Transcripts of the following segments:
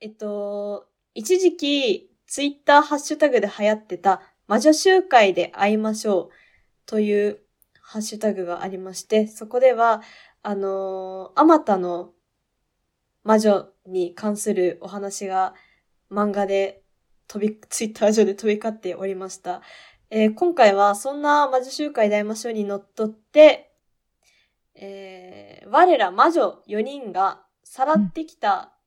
えっと、一時期、ツイッターハッシュタグで流行ってた、魔女集会で会いましょうというハッシュタグがありまして、そこでは、あのー、あまたの魔女に関するお話が漫画で飛び、ツイッター上で飛び交っておりました。えー、今回はそんな魔女集会で会いましょうにのっとって、えー、我ら魔女4人がさらってきた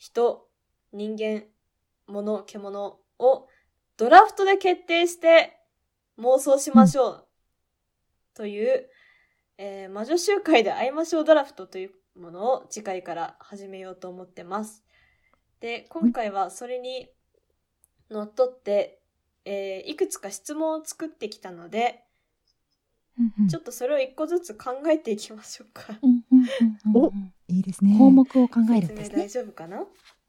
人、人間、物、獣をドラフトで決定して妄想しましょう。という、えー、魔女集会で会いましょうドラフトというものを次回から始めようと思ってます。で、今回はそれにのっとって、えー、いくつか質問を作ってきたので、ちょっとそれを一個ずつ考えていきましょうか。お、いいですね。項目を考えるんですね。大丈夫かな、う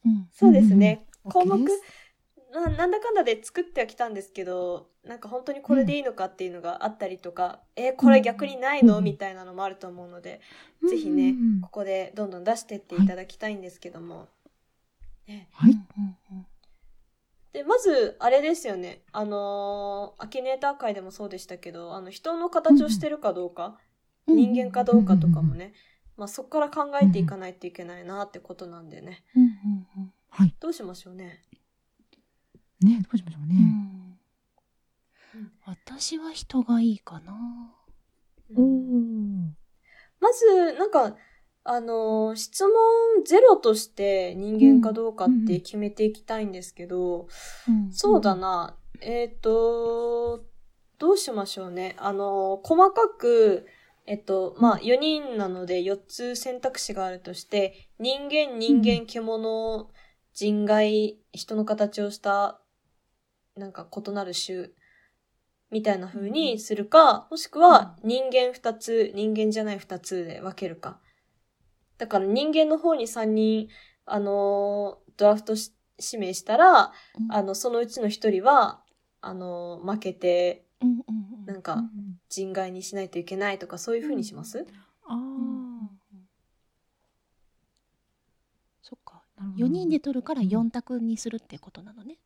ん、そうですね。項目？な、なんだかんだで作ってはきたんですけど、なんか本当にこれでいいのかっていうのがあったりとか、うん、えー、これ逆にないの、みたいなのもあると思うので、うん、ぜひね、ここでどんどん出してっていただきたいんですけども。ね、はい。で、まず、あれですよね。あのー、アキネーター界でもそうでしたけど、あの、人の形をしてるかどうか、うん、人間かどうかとかもね、まあ、そこから考えていかないといけないなってことなんでね。はい。どうしましょうね。ねどうしましょうね。うん、私は人がいいかな。おまず、なんか、あの、質問ゼロとして人間かどうかって決めていきたいんですけど、うん、そうだな。えっ、ー、と、どうしましょうね。あの、細かく、えっと、まあ、4人なので4つ選択肢があるとして、人間、人間、獣、人外、人の形をしたなんか異なる種みたいな風にするか、もしくは人間二つ、人間じゃない二つで分けるか。だから人間の方に三人、あのー、ドラフト指名したら、うん、あの、そのうちの一人は、あのー、負けて、なんか、人外にしないといけないとか、そういう風にします、うん、ああ、そっか。4人で取るから4択にするってことなのね。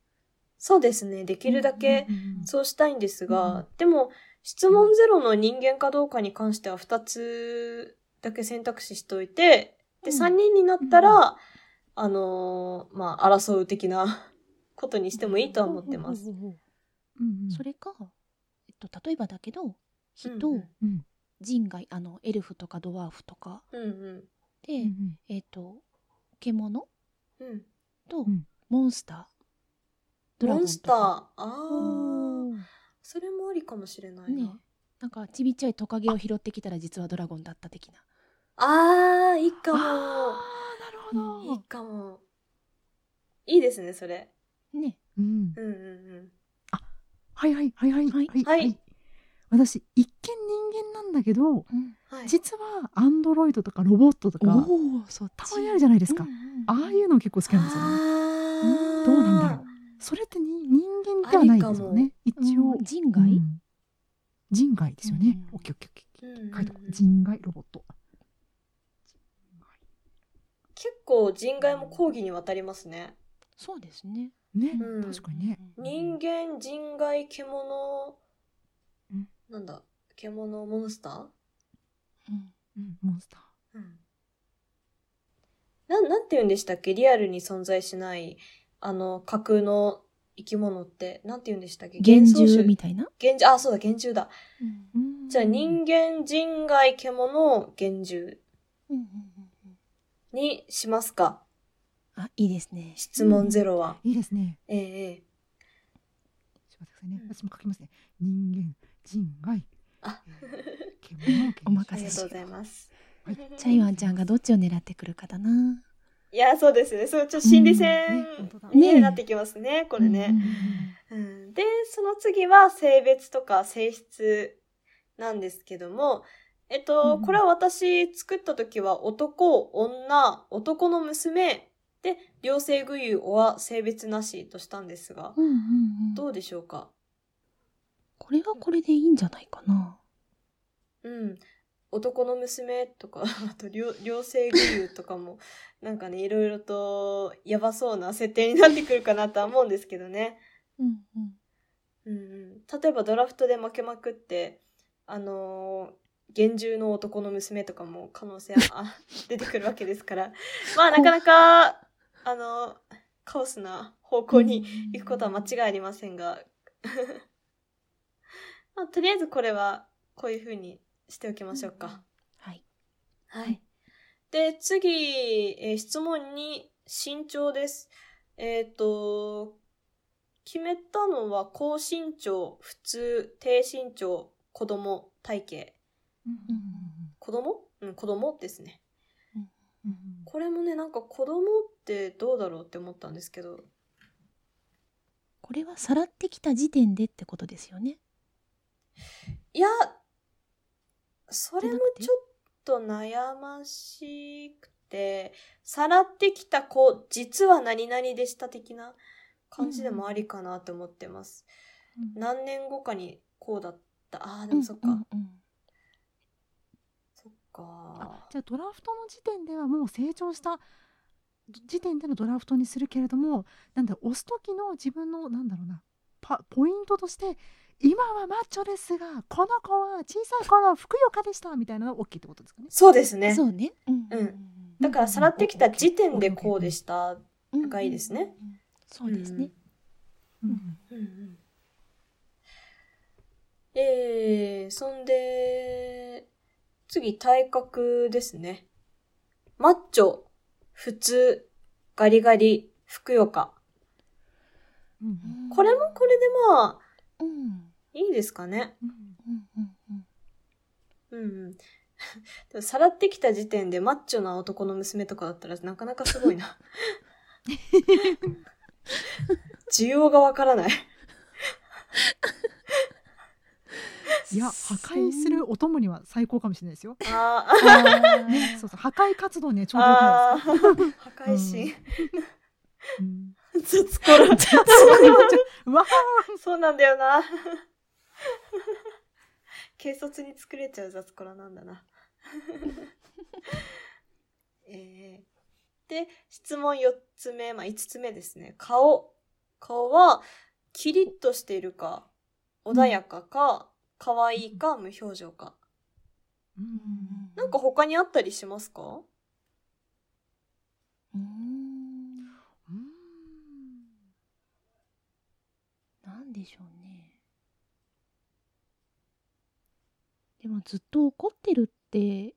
そうですね。できるだけそうしたいんですが、でも、質問ゼロの人間かどうかに関しては2つだけ選択肢しといて、で、3人になったら、あのー、まあ、争う的なことにしてもいいとは思ってます。それか、と、例えばだけど、人、うんうん、人外、あの、エルフとかドワーフとか、うんうん、で、うん、えっと、獣、うん、と、モンスター。モンスター。ああ。それもありかもしれないな。ね、なんかちびっちゃいトカゲを拾ってきたら実はドラゴンだった的な。ああ、いいかも。あなるほど。いいかも。いいですね、それ。ね。うん。うんうんうん。あ、はいはいはいはい。はい。はい、私、一見人間なんだけど、うんはい、実はアンドロイドとかロボットとか、たまにあるじゃないですか。うんうん、ああいうの結構好きなんですよね。どうなんだろう。それってに人間ではないですよね。一応、人外、うん、人外ですよね。オッケーオッケーオッケー。書いとこう。人外ロボット。結構人外も講義にわたりますね。そうですね。ね、うん、確かにね。人間、人外、獣、なんだ、獣、モンスター？うん、うん、モンスター。うん。な、なんて言うんでしたっけ？リアルに存在しない、あの、架空の生き物って、なんて言うんでしたっけ？幻獣みたいな？幻獣、あ、そうだ、幻獣だ。うん、じゃあ、人間、人外、獣、幻獣にしますか。あ、いいですね。質問ゼロは。いいですね。えええちょっと待ってくださいね。私も書きますね。人間、人外、あ、獣、お任せしありがとうございます。はい、チャイワンちゃんがどっちを狙ってくるかだな。いや、そうですね。そう、ちょっと心理戦になってきますね、ねこれね、うん。で、その次は性別とか性質なんですけども、えっと、うん、これは私作った時は男、女、男の娘で、両性具有は性別なしとしたんですが、うんうんうん、どうでしょうか？これはこれでいいんじゃないかな。うん。男の娘とか、あと両、両性具有とかも、なんかね、いろいろとやばそうな設定になってくるかなとは思うんですけどね。うんうん。うんうん。例えばドラフトで負けまくって、あのー、厳重の男の娘とかも可能性は 出てくるわけですから、まあなかなか、あの、カオスな方向に行くことは間違いありませんが、まあ、とりあえずこれはこういうふうにしておきましょうか。はい。はい。で、次、えー、質問に身長です。えっ、ー、と、決めたのは高身長、普通、低身長、子供、体型。うん、子供？うん、子供ですね。うん、これもね、なんか子供ってどうだろうって思ったんですけど。これはさらってきた時点でってことですよね。いや、それもちょっと悩ましくて、さらってきた子、実は何々でした的な感じでもありかなと思ってます。うん、何年後かにこうだった。ああ、でもそっか。うんうんうん、か。じゃあドラフトの時点ではもう成長した時点でのドラフトにするけれども、なんだ、押す時の自分の、なんだろうな、ポイントとして今はマッチョですがこの子は小さい頃ふくよかでしたみたいなのが OK ってことですかね。そうですね。そうね。うん、うん、だからさらってきた時点でこうでしたがいいですね、そうですね。うん。うんうん。えー、そんで次体格ですねマッチョ普通ガリガリふくよかこれもこれでまあ、うん、いいですかね。うんうんうん。うんうん。でも、さらってきた時点でマッチョな男の娘とかだったらなかなかすごいな。需要がわからないいや、破壊するお供には最高かもしれないですよ。ああ、ね、そうそう、破壊活動ね、ちょうどよくないですか。破壊神。うん雑コラ。そうなんだよな。軽率に作れちゃう雑コラなんだな。えー、で、質問4つ目、まあ5つ目ですね。顔。顔は、キリッとしているか、穏やかか、可愛いか、無表情か。うん、なんか他にあったりしますか？うん。なんでしょうね。でもずっと怒ってるって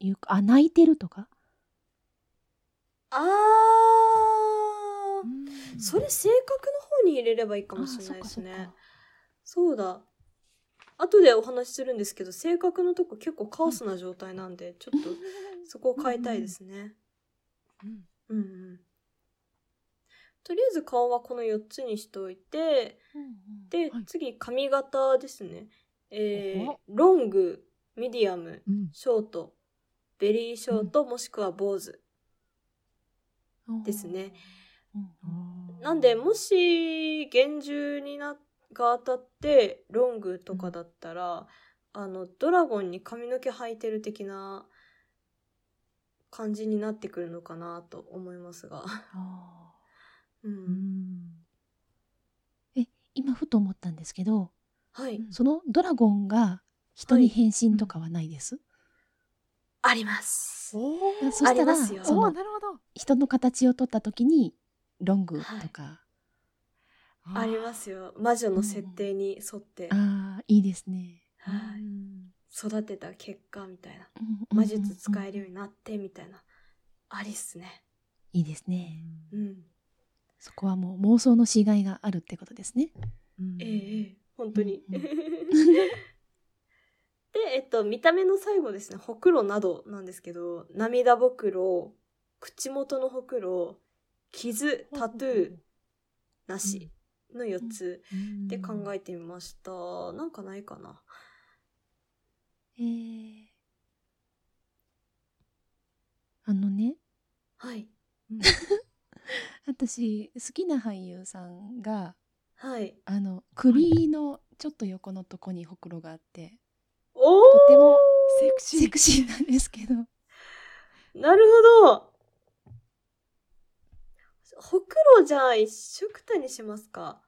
いうか、あ、泣いてるとか？あー、それ性格の方に入れればいいかもしれないですね。そうだ。後でお話しするんですけど、性格のとこ結構カオスな状態なんで、ちょっと そこを変えたいですね。うん。うんうん。とりあえず顔はこの4つにしておいて、うんうん、で、はい、次髪型ですね。えー、ロング、ミディアム、ショート、ベリーショート、もしくは坊主ですね。なんで、もし、厳重にな、が当たって、ロングとかだったら、あの、ドラゴンに髪の毛生えてる的な感じになってくるのかなと思いますが。うん。え、今ふと思ったんですけど、はい。そのドラゴンが人に変身とかはないです、あります。そしたら、そのなるほど人の形を取った時にロングとか、ありますよ。魔女の設定に沿って。ああ、いいですね。はい。育てた結果みたいな。魔術使えるようになってみたいな。ありっすね。いいですね。うん。そこはもう妄想のしがいがあるってことですね。ええ本当に。で、えっと、見た目の最後ですね、ほくろなどなんですけど、涙ぼくろ、口元のほくろ、傷、タトゥー、なしの4つで考えてみました。なんかないかな。えー、あのね。はい。私好きな俳優さんがはい。あの首のちょっと横のとこにほくろがあっておとてもセクシー セクシーなんですけど。なるほど。ほくろじゃあ一緒くたにしますか。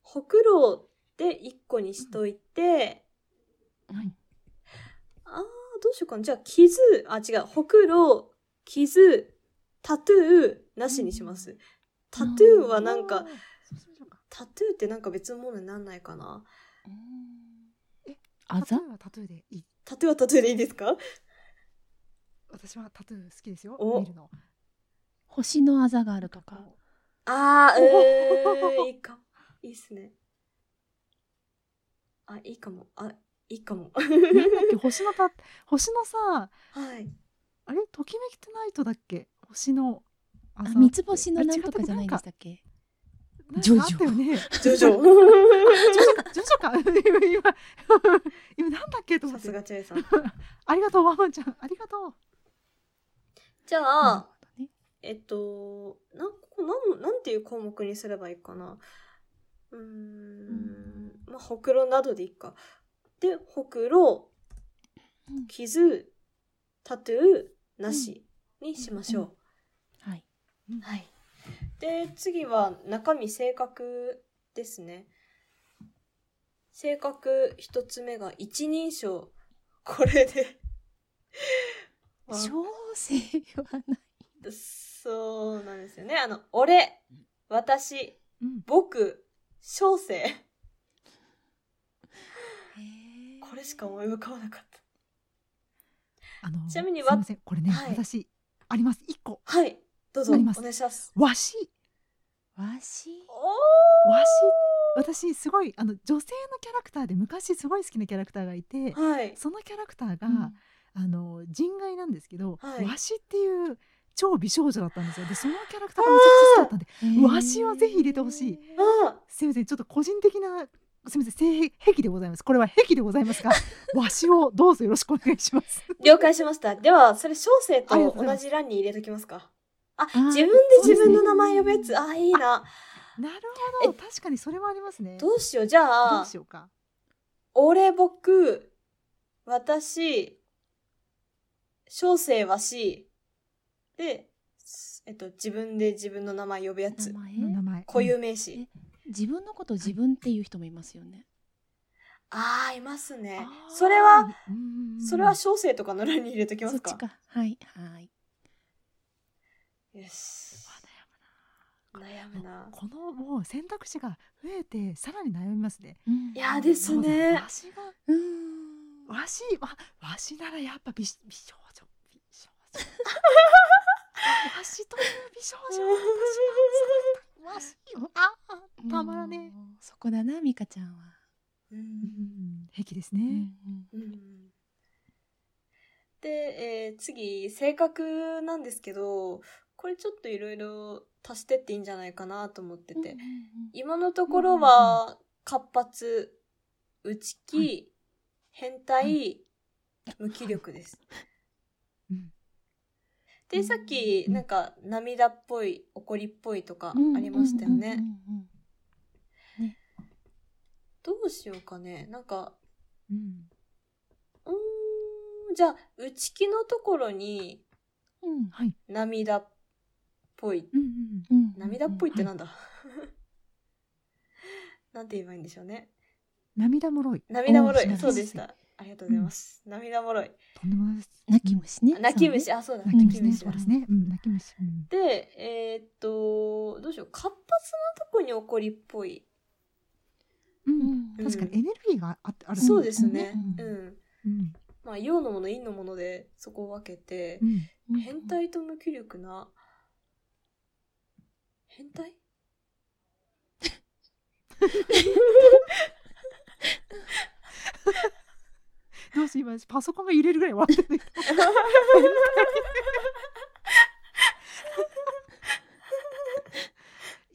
ほくろで一個にしといて、うん、はい。あー、どうしようかな。じゃあ、傷、あ、違う。ほくろ、傷、タトゥー、なしにします。タトゥーはなんか、タトゥーってなんか別のものになんないかな。え、あざ？はタトゥーでいいタトゥーはタトゥーでいいですか？私はタトゥー好きですよ。見るの。星のあざがあるとか。あー、えー、いいか。いいっすね。あ、いいかも。あ、いいかも。なんだっけ？星のた、星のさ、はい。あれ？ときめきトゥナイトだっけ？星のあ三つ星のなんとかじゃないでしたっけ？ジョジョ。ね、ジョジョ。ジョジョか、ジョジョか。今、今、なんだっけ？と思って。さすがチェイさん。ありがとう、ワンワンちゃん。ありがとう。じゃあ、えっと、なん、なん、なんていう項目にすればいいかな？うん、まあ、ほくろなどでいいか。で、ほくろ、傷、タトゥー、なしにしましょう。はい。はい。で、次は中身性格ですね。性格一つ目が一人称。これで小生はない。そうなんですよね。あの、俺、私、うん、僕、小生。これしか思い浮かばなかった。あのちなみにすみません。これね、はい、私あります。一個。はい。どうぞ。お願いします。わし。わし？わし？私すごいあの女性のキャラクターで昔すごい好きなキャラクターがいて、はい、そのキャラクターが、うん、あの人外なんですけど、はい、わしっていう超美少女だったんですよ。でそのキャラクターがめちゃくちゃ好きだったんでわしをぜひ入れてほしい。すみませんちょっと個人的なすみません性癖でございます。これは癖でございますが わしをどうぞよろしくお願いします。了解しました。ではそれ小生と同じ欄に入れときますか。あ自分で自分の名前呼ぶやつ。あ,、あいいな。なるほど。確かにそれはありますね。どうしよう。じゃあどうしようか。俺僕私小生わしでえっと自分で自分の名前呼ぶやつ名前？固有名詞、自分のこと自分っていう人もいますよね。ああ、いますね。それは、それは小生とかの欄に入れときますか？そっちか。はい、はい。よし。悩むな。このもう選択肢が増えてさらに悩みますね。いやですね。わしが、うん、わし、わ、わしならやっぱ美美少女、美少女。わしという美少女、私はわしよ。あたまらねそこだな、ミカちゃんは。うん。平気ですね。うん。で、えー、次、性格なんですけど、これちょっといろいろ足してっていいんじゃないかなと思ってて。今のところは、活発、内気、はい、変態、はい、無気力です。うんで、さっき、なんか、涙っぽい、怒りっぽいとかありましたよね。どうしようかね。なんか、うん。うん、じゃあ、内気のところに、うん、はい。涙っぽい。うんうん、涙っぽいってなんだ、はい、なんて言えばいいんでしょうね。涙もろい。涙もろい。そうでした。ありがとうございます。うん、涙もろい。とんでもないです。泣き虫ね。泣き虫、あ、そうだ。泣き虫ね。そうですね。うん、泣き虫。で、えー、っと、どうしよう。活発なとこに怒りっぽい。うん、確かにエネルギーがああるそうですね。うん。うん、まあ、陽のもの、陰のもので、そこを分けて、変態と無気力な、変態？どうし今パソコンが揺れるぐらい笑ってる。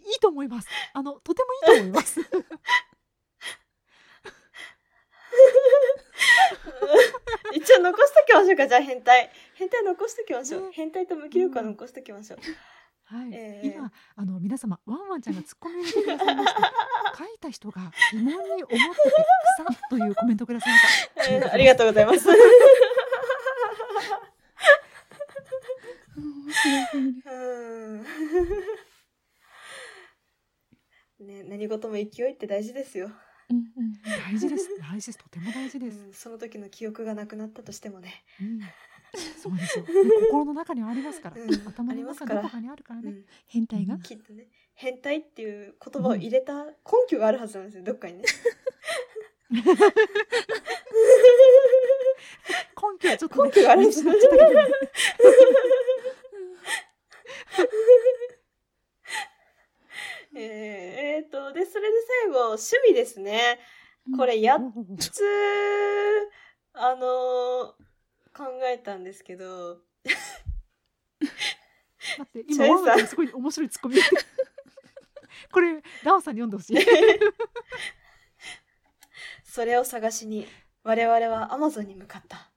いいと思います。あのとてもいいと思います。一応残しときましょうか。じゃあ変態。変態残しときましょう、変態と無気力は残しときましょう、はい、えー、今あの皆様ワンワンちゃんがツッコミを入れてくださいました 書いた人が疑問に思ってて草というコメントくださいました、えー、ありがとうございます ね、何事も勢いって大事ですよ。うんうん、大事です。大事です。とても大事です、うん、その時の記憶がなくなったとしてもね。うん、そうですよ。心の中にはありますから。うん、頭の中どこかにあるからね。うん、変態が、きっとね。変態っていう言葉を入れた根拠があるはずなんですよ。どっかにね。根拠はちょっと、ね、根拠があるんですよ。えー、っと、で、それで最後、趣味ですね。これ、やっつ、あの考えたんですけど。待って、今、ワンワンすごい面白いツッコミ。これ、ダオさんに読んでほしい。それを探しに、我々はアマゾンに向かった。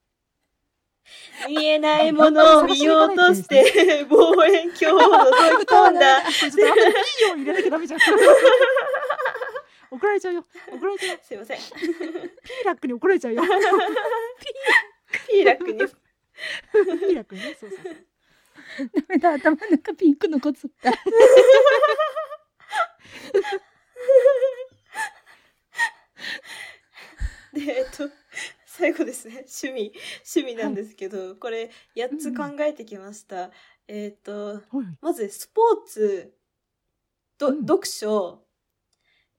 見えないものを見ようとして、望遠鏡を覗き込んだ。ちょっとピーを入れなきゃダメじゃん。怒られちゃうよ。怒られちゃう。すいません。ピーラックに怒られちゃうよ。ピー、ピーラックに。ピーラックにね、そうそうそう。ダメだ、頭の中ピンクのコツった。で、えっと、最後ですね。趣味、趣味なんですけど、はい、これ8つ考えてきました。うん、えっ、ー、と、はい、まずスポーツ、ど、うん、読書、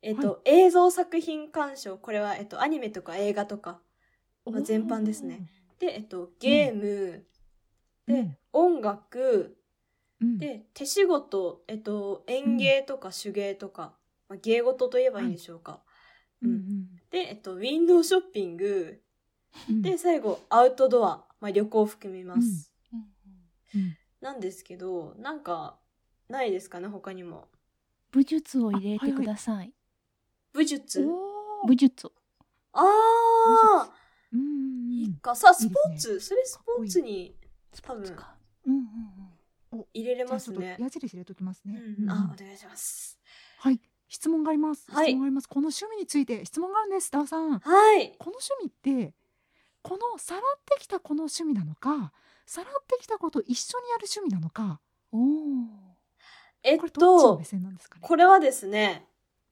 えっ、ー、と、はい、映像作品鑑賞、これは、えっ、と、アニメとか映画とか、まあ、全般ですね。で、えっと、ゲーム、うん、で、音楽、で、手仕事、えっと、園芸とか手芸とか、まあ、芸事と言えばいいんでしょうか。うん、で、えっと、ウィンドウショッピング、で、最後、アウトドア、まあ、旅行を含みます。なんですけど、なんか、ないですかね、他にも。武術を入れてください。はいはい、武術？武術。ああいいか。さあ、スポーツ、ね、それスポーツに、多分、うんうんうん、入れれますね。矢印入れときますね。うん、あ、お願いします。はい。質問があります。はい、質問があります。この趣味について質問があるんです、ダーさん。はい。この趣味って、このさらってきたこの趣味なのかさらってきたことを一緒にやる趣味なのかおえっと、これはですね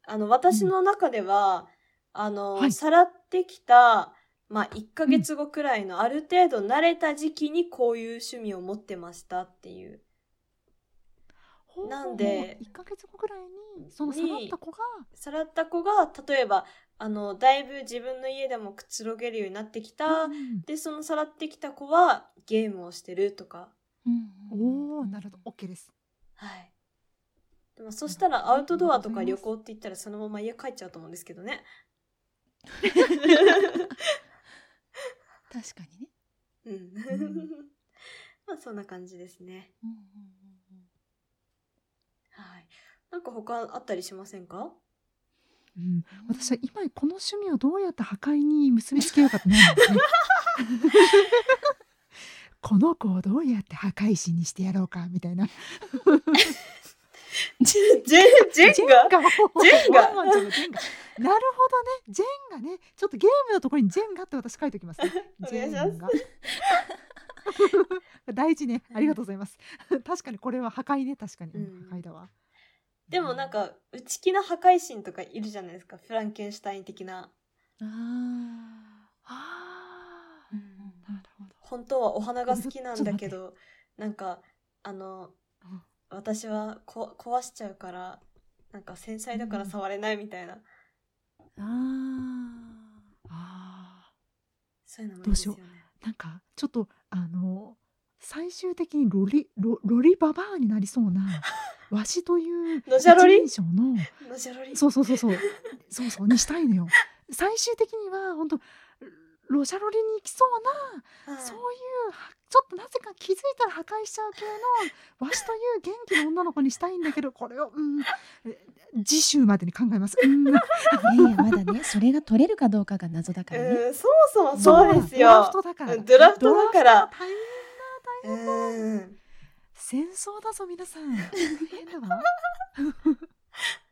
あの私の中では、うん、あの、はい、さらってきたまあ1ヶ月後くらいのある程度慣れた時期にこういう趣味を持ってましたっていう。なんで1ヶ月後くらいにそのさらった子が？さらった子が例えばあの、だいぶ自分の家でもくつろげるようになってきた。うん、で、そのさらってきた子はゲームをしてるとか。うん、おおなるほど。OK です。はい。でもそしたらアウトドアとか旅行って言ったらそのまま家帰っちゃうと思うんですけどね。確かにね。うん。うん、まあそんな感じですね。うんうんうん、はい。なんか他あったりしませんか？うん、私は今この趣味をどうやって破壊に結びつけようかと思うんですね。この子をどうやって破壊神にしてやろうかみたいな。ジェンジェンジェンガ？ジェンガなるほどね。ジェンガねちょっとゲームのところにジェンガって私書いておきますね。ジェンガ 大事ね。ありがとうございます。確かにこれは破壊ね。確かに、うん、破壊だわ。でもなんか内気な破壊神とかいるじゃないですか。フランケンシュタイン的な。ああ、うん、なるほど。本当はお花が好きなんだけどなんかあの、私はこ壊しちゃうからなんか繊細だから触れないみたいな、うん、ああそういうのもいいですよね。なんかちょっとあの最終的にロリロロリババアになりそうな わしというのじゃろり？のそうそうそうそう。そうそうにしたいのよ。最終的には本当ロシャロリに行きそうな、そういうちょっとなぜか気づいたら破壊しちゃう系のわしという元気な女の子にしたいんだけど これを、うん、次週までに考えます。うん、いやいやまだねそれが取れるかどうかが謎だからね。うそもそもそうですよ。ドラフトだから。ドラフトだから。大変だ大変だ。戦争だぞ皆さん大変だわ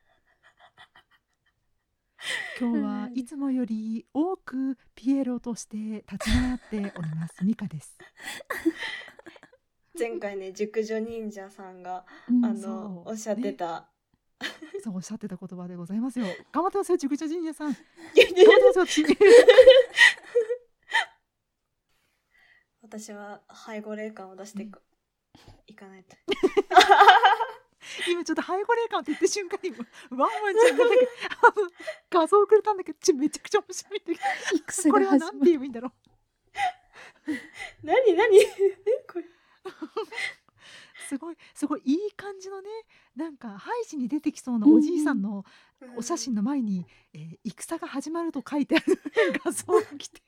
今日はいつもより多くピエロとして立ち回っておりますミカです。前回ね熟女忍者さんが、うん、あのおっしゃってた、ね、そうおっしゃってた言葉でございますよ。頑張ってますよ熟女忍者さん。私は背後霊感を出していく、いかないと 今ちょっと背後霊感って言った瞬間にワンワンちゃんがなんか画像をくれたんだけどちめちゃくちゃ面白いんだけどこれは何て言えばいいんだろう何何？これ。すごいすごいいい感じのねなんかハイジに出てきそうなおじいさんのお写真の前に、うん、えー、戦が始まると書いてある 画像が来て。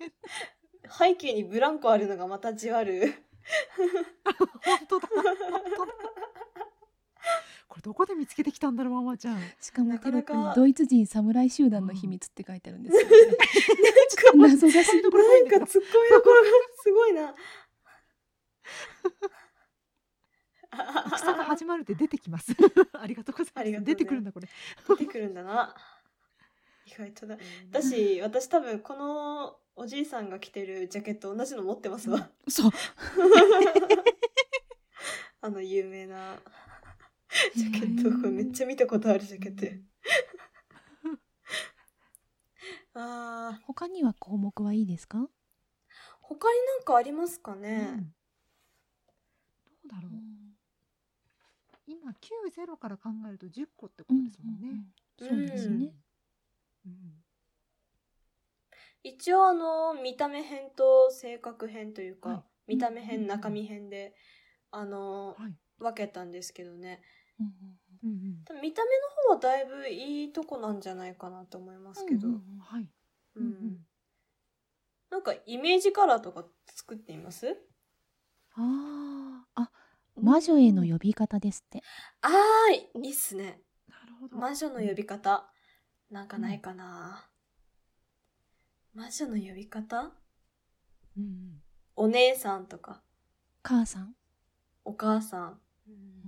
背景にブランコあるのがまたじわる。本当だ。本当だこれどこで見つけてきたんだろうママちゃん。しかもテロップにドイツ人侍集団の秘密って書いてあるんですよ、ね、謎がしい。ところなんか突っ込みどころがすごいな。戦が始まるって出てき ます。ありがとうございます、ね、出てくるんだこれ。出てくるんだな。意外とだ。私私多分このおじいさんが着てるジャケット同じの持ってますわ。そう。あの有名なジャケットこれめっちゃ見たことあるジャケット あ他には項目はいいですか？他になんかありますかね、うん、どうだろう、今9ゼロから考えると10個ってことですもんね、うんうんうん、そうですね、うん、一応あの見た目編と性格編というか、はい、見た目編、中身編であの、はい、分けたんですけどね、うんうんうん、見た目の方はだいぶいいとこなんじゃないかなと思いますけど、うんうん、はい、うん、うん、なんかイメージカラーとか作っています？ああ魔女への呼び方ですって。ああいいっすね。なるほど。魔女の呼び方、なんかないかな、魔女の呼び方、うん、お姉さんとか。母さん。お母さん、うん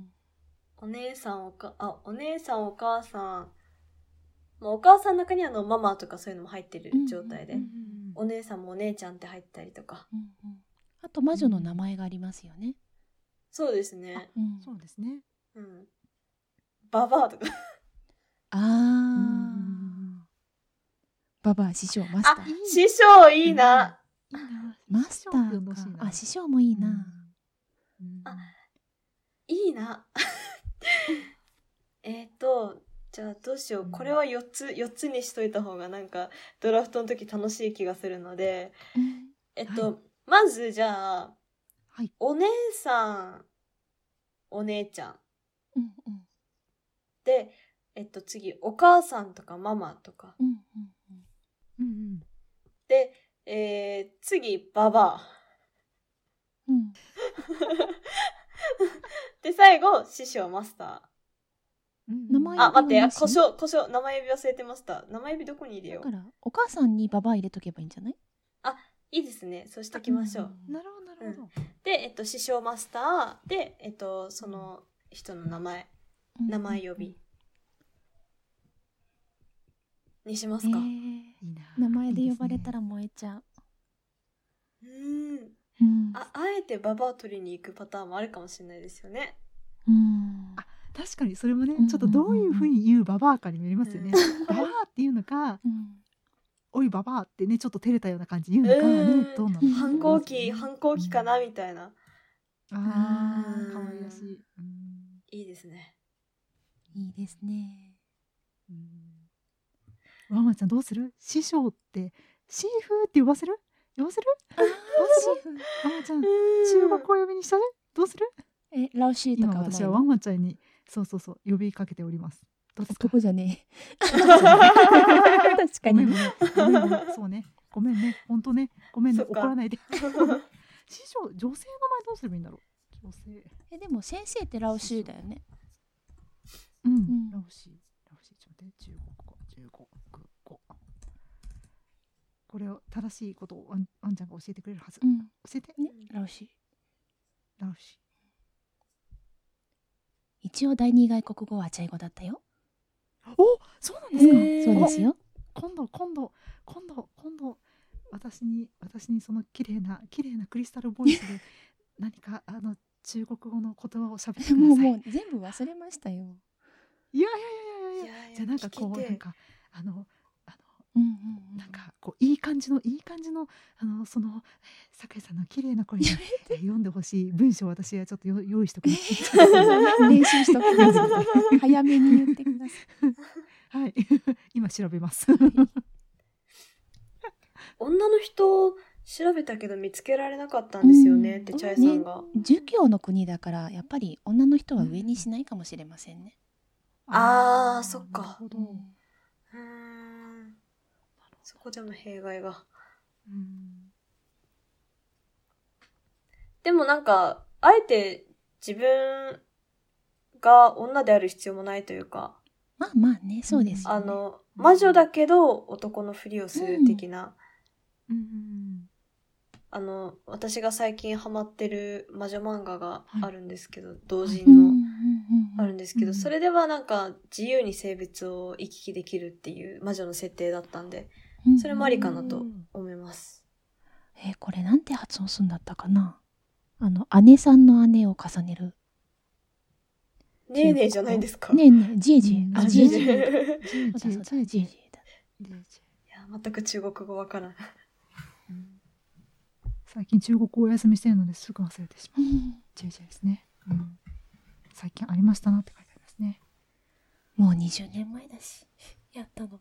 お姉さんおか、あ、お姉さんお母さん、まあ、お母さんの中にあのママとかそういうのも入ってる状態で、うんうんうんお姉さんもお姉ちゃんって入ったりとか。うんうん、あと魔女の名前がありますよね。そうですね。うん、そうですね。うん。ババアとかああ。ババア師匠マスター。師匠いいな。いいな。マスターか。あ、師匠もいいな。あ、いいな。えっと、じゃあどうしよう。これは4つ、4つにしといた方がなんかドラフトの時楽しい気がするので、えっと、はい、まずじゃあ、はい、お姉さん、お姉ちゃん。うんうん、で、えっと次、お母さんとかママとか。うん。うんうん、で、えー、次、ババア。うん、で、最後、師匠、マスター。名前あ、待って、故障、故障、名前指忘れてました。名前指どこに入れよう。だから、お母さんにババア入れとけばいいんじゃない？あ、いいですね。そうしときましょう。なるほど、なるほど。で、えっと、師匠マスターで、えっと、その人の名前、名前呼び。にしますか。名前で呼ばれたら燃えちゃう。うん。うん、ああえてババア取りに行くパターンもあるかもしれないですよね。うん、あ確かにそれもね、ちょっとどういうふうに言うババアかにもよりますよね。うん、ババアっていうのか、うん、おいババアってねちょっと照れたような感じで言うのかね、どうなの？反抗期反抗期かなみたいな。ああ可愛らしい。いいですね。いいですね。ワンワンちゃんどうする？師匠って师父って呼ばせる？呼ばせる？どうする？ワンワンちゃん。中国語呼びにしたねどうする？え老师とか私はワンワンちゃんにそうそうそう呼びかけております。どうですか？じゃねえ。確かに。そうね。ごめんね。本当ね。ごめんね。怒らないで。師匠女性の名前どうすればいいんだろう？女性。えでも先生ってラオシーだよね。うん、ラオシー。ラオシー。ちょっと待って。中国語。中国これを正しいことをワンワンちゃんが教えてくれるはず、うん、教えて、ね、ラウシラウシ一応第二外国語はチャイ語だったよ。おそうなんですか。そうですよ。今度今度今度今度私に私にその綺麗な綺麗なクリスタルボイスで 何かあの中国語の言葉を喋ってください。もうもう全部忘れましたよ。いやいやいやいやいや。じゃあなんかこうなんかあのうんうんうん、なんかこういい感じのいい感じのあのその酒井さんの綺麗な声で 読んでほしい文章を私はちょっと 用意しとく。練習しとく。早めに言ってください。はい、今調べます。女の人調べたけど見つけられなかったんですよね、ってチャイさんが、ね、儒教の国だからやっぱり女の人は上にしないかもしれませんね。ああそっか。うんそこでも弊害が。うん、でもなんか、あえて自分が女である必要もないというか。まあまあね、そうです、ね、あの、魔女だけど男のふりをする的な。うん、うん、あの、私が最近ハマってる魔女漫画があるんですけど、はい、同人の、あるんですけど、それではなんか自由に性別を行き来できるっていう魔女の設定だったんで、それもありかなと思います。えー、これなんて発音するんだったかな？あの、姉さんの姉を重ねる。ねえねえじゃないですか。ねえねえ、じえじえ。あ、じえじえ。じえじえ。じえじえだ。いや、全く中国語わからない。最近中国語お休みしてるのですぐ忘れてしまう。じえじえですね。うん。最近ありましたなって書いてありますね。もう20年前だし、やったのも。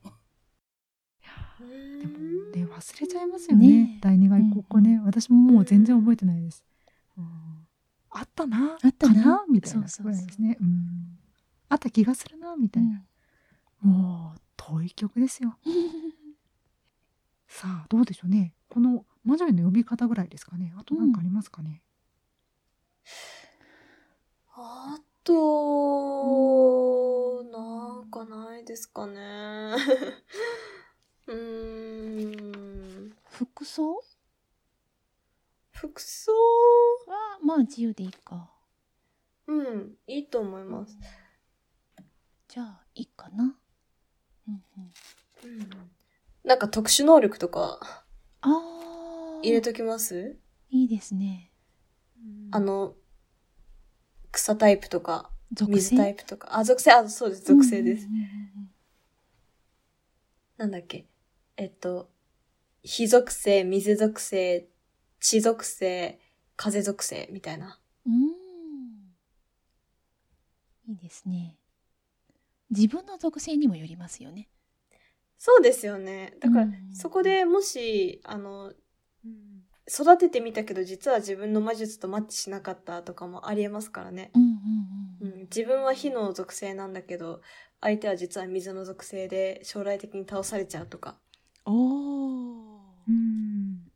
でもね忘れちゃいますよね、ね、第二外国語ね、うん、私ももう全然覚えてないです、うん、あったな。あったな。みたいなぐらいですね。あった気がするなみたいな、うん、もう遠い曲ですよ。さあどうでしょうね。この魔女への呼び方ぐらいですかね。あと何かありますかね、あと、なんかないですかね。うーん。服装？服装？は、まあ自由でいいか。うん、いいと思います。じゃあ、いいかな。うんうん。うん、なんか特殊能力とか、ああ。入れときます？いいですね。あの、草タイプとか、水タイプとか。あ、属性、あ、そうです、属性です。なんだっけ？えっと、火属性、水属性、地属性、風属性みたいな。うん。いいですね。自分の属性にもよりますよね。そうですよね。だから、そこでもし、あの、育ててみたけど実は自分の魔術とマッチしなかったとかもありえますからね。自分は火の属性なんだけど、相手は実は水の属性で将来的に倒されちゃうとか。おお。うん。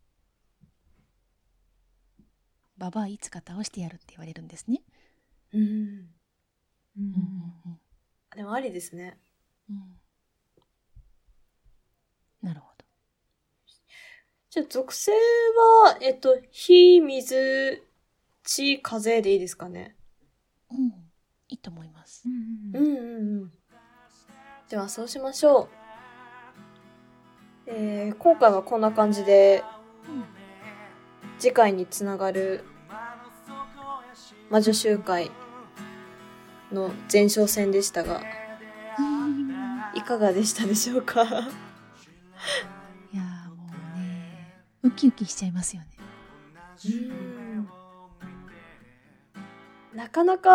ババアいつか倒してやるって言われるんですね。うん。うん。うん、でもありですね。うん。なるほど。じゃあ属性は、えっと、火、水、地、風でいいですかね。うん。いいと思います。うんうんうん。ではそうしましょう。えー、今回はこんな感じで、うん、次回につながる魔女集会の前哨戦でしたが、いかがでしたでしょうか？いやもうねウキウキしちゃいますよね。なかなか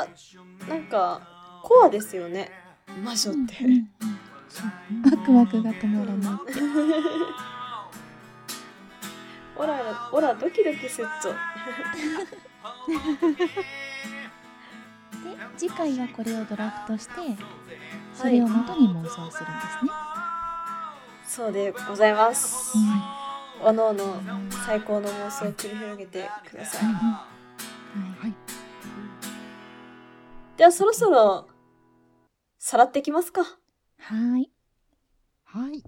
なんかコアですよね魔女って、うんうんうんワクワクが止まらない。オラら、オラドキドキすっと。で、次回はこれをドラフトして、それを元に妄想するんですね。はい、そうでございます。うん、おのおの最高の妄想を繰り広げてください。はい。ではそろそろ、さらっていきますか。はい。はい。